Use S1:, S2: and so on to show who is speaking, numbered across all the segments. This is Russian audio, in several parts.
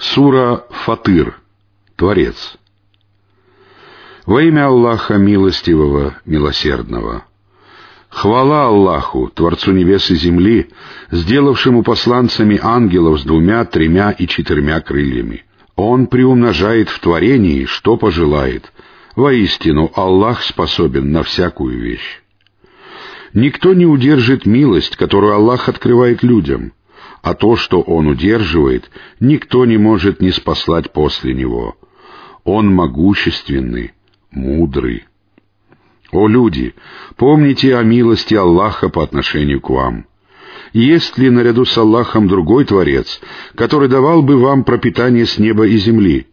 S1: Сура Фатыр. Творец. Во имя Аллаха Милостивого, Милосердного. Хвала Аллаху, Творцу небес и земли, сделавшему посланцами ангелов с двумя, тремя и четырьмя крыльями. Он приумножает в творении, что пожелает. Воистину, Аллах способен на всякую вещь. Никто не удержит милость, которую Аллах открывает людям — а то, что он удерживает, никто не может не спаслать после него. Он могущественный, мудрый. О люди, помните о милости Аллаха по отношению к вам. Есть ли наряду с Аллахом другой Творец, который давал бы вам пропитание с неба и земли?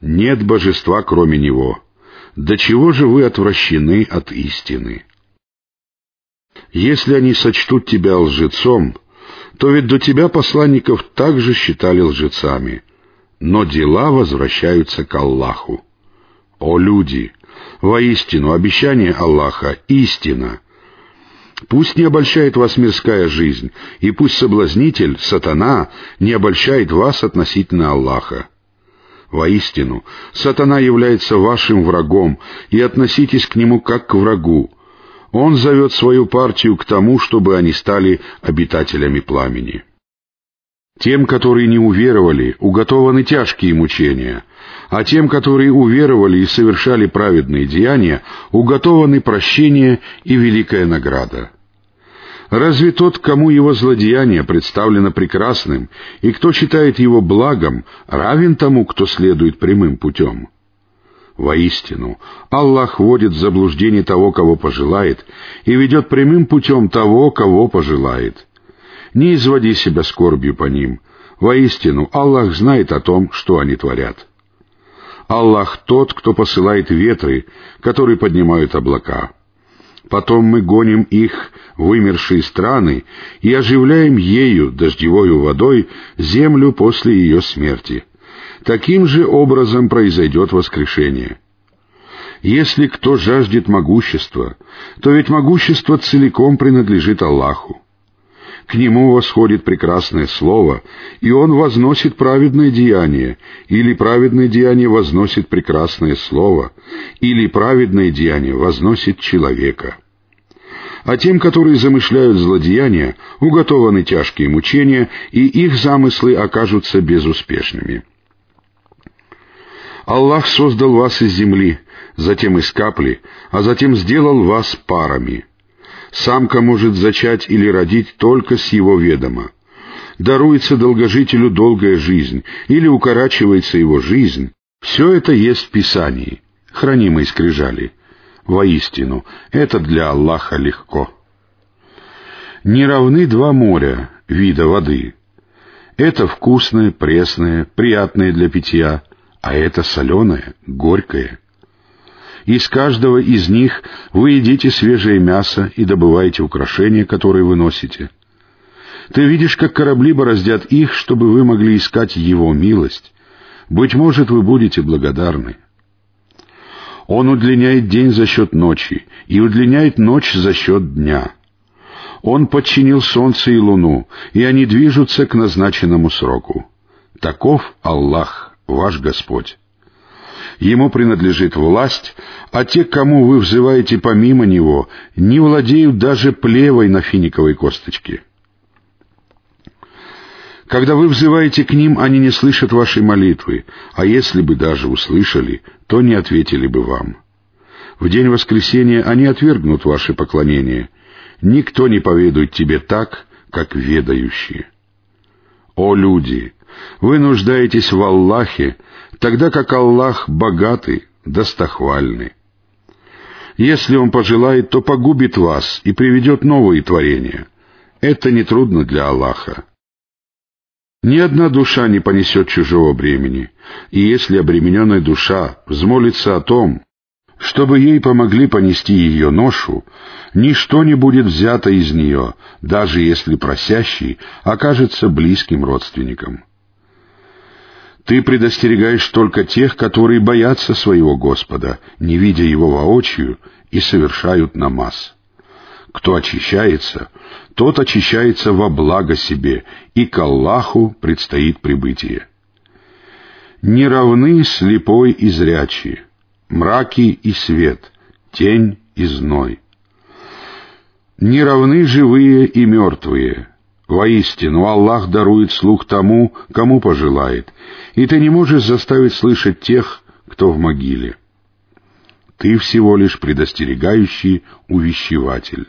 S1: Нет божества, кроме Него. До чего же вы отвращены от истины? Если они сочтут тебя лжецом, то ведь до тебя посланников также считали лжецами, но дела возвращаются к Аллаху. О люди! Воистину, обещание Аллаха — истина. Пусть не обольщает вас мирская жизнь, и пусть соблазнитель, сатана, не обольщает вас относительно Аллаха. Воистину, сатана является вашим врагом, и относитесь к нему как к врагу, он зовет свою партию к тому, чтобы они стали обитателями пламени. Тем, которые не уверовали, уготованы тяжкие мучения, а тем, которые уверовали и совершали праведные деяния, уготованы прощение и великая награда. Разве тот, кому его злодеяние представлено прекрасным, и кто считает его благом, равен тому, кто следует прямым путем? Воистину, Аллах вводит в заблуждение того, кого пожелает, и ведет прямым путем того, кого пожелает. Не изводи себя скорбью по ним. Воистину, Аллах знает о том, что они творят. Аллах тот, кто посылает ветры, которые поднимают облака. Потом мы гоним их в вымершие страны и оживляем ею, дождевою водой, землю после ее смерти — Таким же образом произойдет воскрешение. Если кто жаждет могущества, то ведь могущество целиком принадлежит Аллаху. К нему восходит прекрасное слово, и он возносит праведное деяние, или праведное деяние возносит прекрасное слово, или праведное деяние возносит человека. А тем, которые замышляют злодеяния, уготованы тяжкие мучения, и их замыслы окажутся безуспешными. Аллах создал вас из земли, затем из капли, а затем сделал вас парами. Самка может зачать или родить только с его ведома. Даруется долгожителю долгая жизнь или укорачивается его жизнь. Все это есть в Писании, хранимой скрижали. Воистину, это для Аллаха легко. Не равны два моря, вида воды. Это вкусное, пресное, приятное для питья — а это соленое, горькое. Из каждого из них вы едите свежее мясо и добываете украшения, которые вы носите. Ты видишь, как корабли бороздят их, чтобы вы могли искать Его милость. Быть может, вы будете благодарны. Он удлиняет день за счет ночи и удлиняет ночь за счет дня. Он подчинил солнце и луну, и они движутся к назначенному сроку. Таков Аллах ваш Господь. Ему принадлежит власть, а те, кому вы взываете помимо Него, не владеют даже плевой на финиковой косточке. Когда вы взываете к ним, они не слышат вашей молитвы, а если бы даже услышали, то не ответили бы вам. В день воскресения они отвергнут ваше поклонение. Никто не поведает тебе так, как ведающие. О люди! Вы нуждаетесь в Аллахе, тогда как Аллах богатый, достохвальный. Если Он пожелает, то погубит вас и приведет новые творения. Это нетрудно для Аллаха. Ни одна душа не понесет чужого бремени, и если обремененная душа взмолится о том, чтобы ей помогли понести ее ношу, ничто не будет взято из нее, даже если просящий окажется близким родственником. Ты предостерегаешь только тех, которые боятся своего Господа, не видя Его воочию, и совершают намаз. Кто очищается, тот очищается во благо себе, и к Аллаху предстоит прибытие. Не равны слепой и зрячий, мраки и свет, тень и зной. Не равны живые и мертвые. Воистину, Аллах дарует слух тому, кому пожелает, и ты не можешь заставить слышать тех, кто в могиле. Ты всего лишь предостерегающий увещеватель.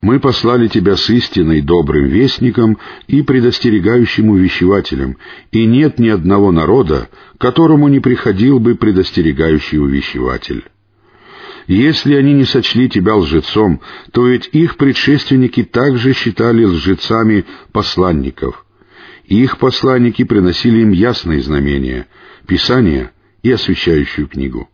S1: Мы послали тебя с истиной, добрым вестником и предостерегающим увещевателем, и нет ни одного народа, которому не приходил бы предостерегающий увещеватель. Если они не сочли тебя лжецом, то ведь их предшественники также считали лжецами посланников. их посланники приносили им ясные знамения, Писание и освящающую книгу.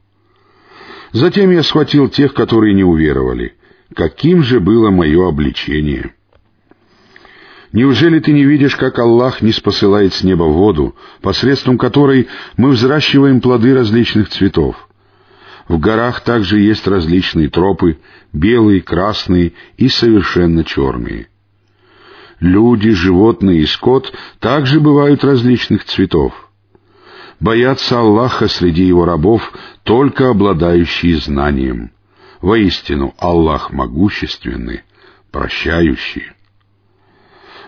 S1: Затем я схватил тех, которые не уверовали — каким же было мое обличение. Неужели ты не видишь, как Аллах не спосылает с неба воду, посредством которой мы взращиваем плоды различных цветов? В горах также есть различные тропы, белые, красные и совершенно черные. Люди, животные и скот также бывают различных цветов. Боятся Аллаха среди его рабов только обладающие знанием. Воистину, Аллах могущественный, прощающий.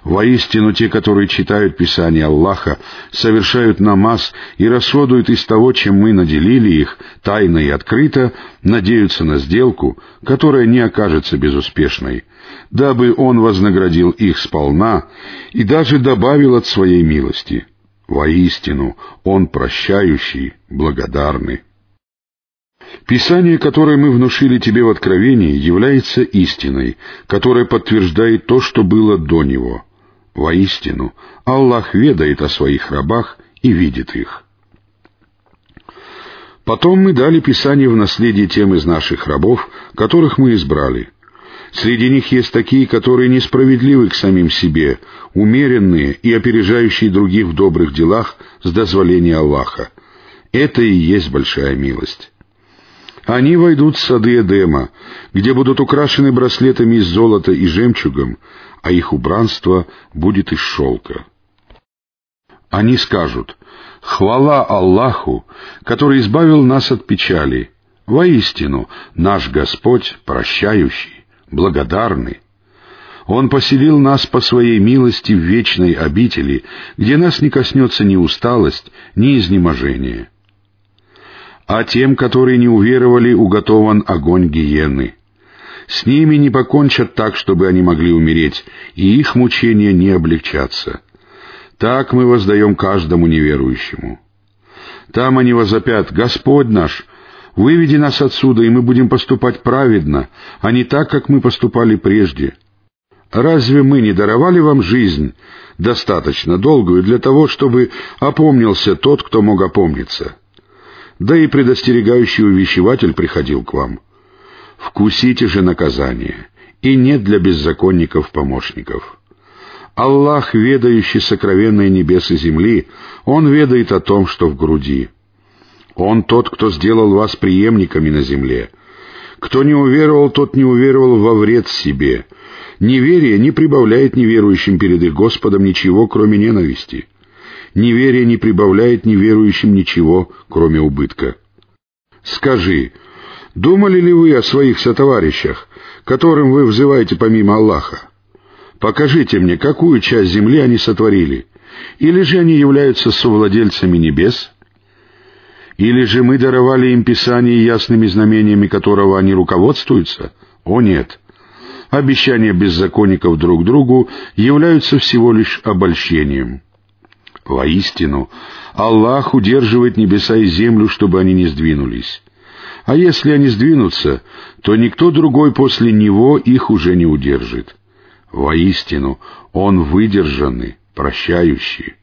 S1: Воистину, те, которые читают Писание Аллаха, совершают намаз и расходуют из того, чем мы наделили их, тайно и открыто, надеются на сделку, которая не окажется безуспешной, дабы Он вознаградил их сполна и даже добавил от своей милости. Воистину, Он прощающий, благодарный. Писание, которое мы внушили тебе в Откровении, является истиной, которая подтверждает то, что было до него. Воистину, Аллах ведает о своих рабах и видит их. Потом мы дали Писание в наследие тем из наших рабов, которых мы избрали. Среди них есть такие, которые несправедливы к самим себе, умеренные и опережающие других в добрых делах с дозволения Аллаха. Это и есть большая милость. Они войдут в сады Эдема, где будут украшены браслетами из золота и жемчугом, а их убранство будет из шелка. Они скажут, «Хвала Аллаху, который избавил нас от печали. Воистину, наш Господь прощающий, благодарный. Он поселил нас по своей милости в вечной обители, где нас не коснется ни усталость, ни изнеможение» а тем, которые не уверовали, уготован огонь гиены. С ними не покончат так, чтобы они могли умереть, и их мучения не облегчатся. Так мы воздаем каждому неверующему. Там они возопят, «Господь наш, выведи нас отсюда, и мы будем поступать праведно, а не так, как мы поступали прежде». Разве мы не даровали вам жизнь, достаточно долгую для того, чтобы опомнился тот, кто мог опомниться?» Да и предостерегающий увещеватель приходил к вам. Вкусите же наказание, и нет для беззаконников помощников. Аллах, ведающий сокровенные небес и земли, Он ведает о том, что в груди. Он тот, кто сделал вас преемниками на земле. Кто не уверовал, тот не уверовал во вред себе. Неверие не прибавляет неверующим перед их Господом ничего, кроме ненависти неверие не прибавляет неверующим ничего, кроме убытка. Скажи, думали ли вы о своих сотоварищах, которым вы взываете помимо Аллаха? Покажите мне, какую часть земли они сотворили, или же они являются совладельцами небес? Или же мы даровали им Писание ясными знамениями, которого они руководствуются? О нет! Обещания беззаконников друг другу являются всего лишь обольщением. Воистину, Аллах удерживает небеса и землю, чтобы они не сдвинулись. А если они сдвинутся, то никто другой после Него их уже не удержит. Воистину, Он выдержанный, прощающий.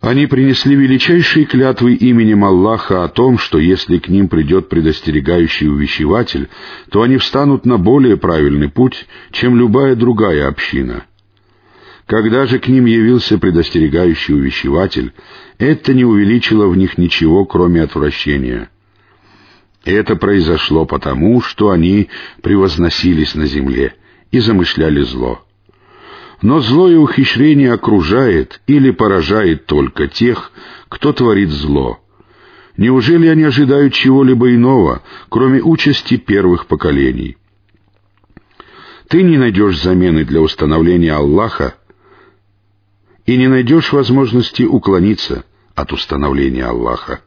S1: Они принесли величайшие клятвы именем Аллаха о том, что если к ним придет предостерегающий увещеватель, то они встанут на более правильный путь, чем любая другая община — когда же к ним явился предостерегающий увещеватель, это не увеличило в них ничего, кроме отвращения. Это произошло потому, что они превозносились на земле и замышляли зло. Но злое ухищрение окружает или поражает только тех, кто творит зло. Неужели они ожидают чего-либо иного, кроме участи первых поколений? Ты не найдешь замены для установления Аллаха и не найдешь возможности уклониться от установления Аллаха.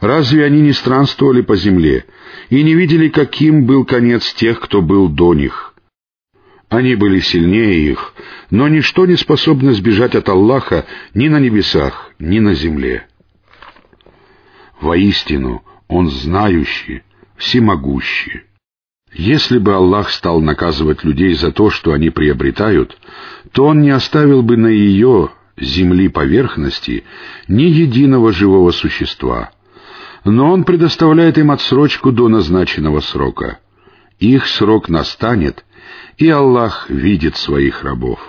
S1: Разве они не странствовали по земле и не видели, каким был конец тех, кто был до них? Они были сильнее их, но ничто не способно сбежать от Аллаха ни на небесах, ни на земле. Воистину, Он знающий, всемогущий. Если бы Аллах стал наказывать людей за то, что они приобретают, то Он не оставил бы на ее, земли поверхности, ни единого живого существа — но он предоставляет им отсрочку до назначенного срока. Их срок настанет, и Аллах видит своих рабов.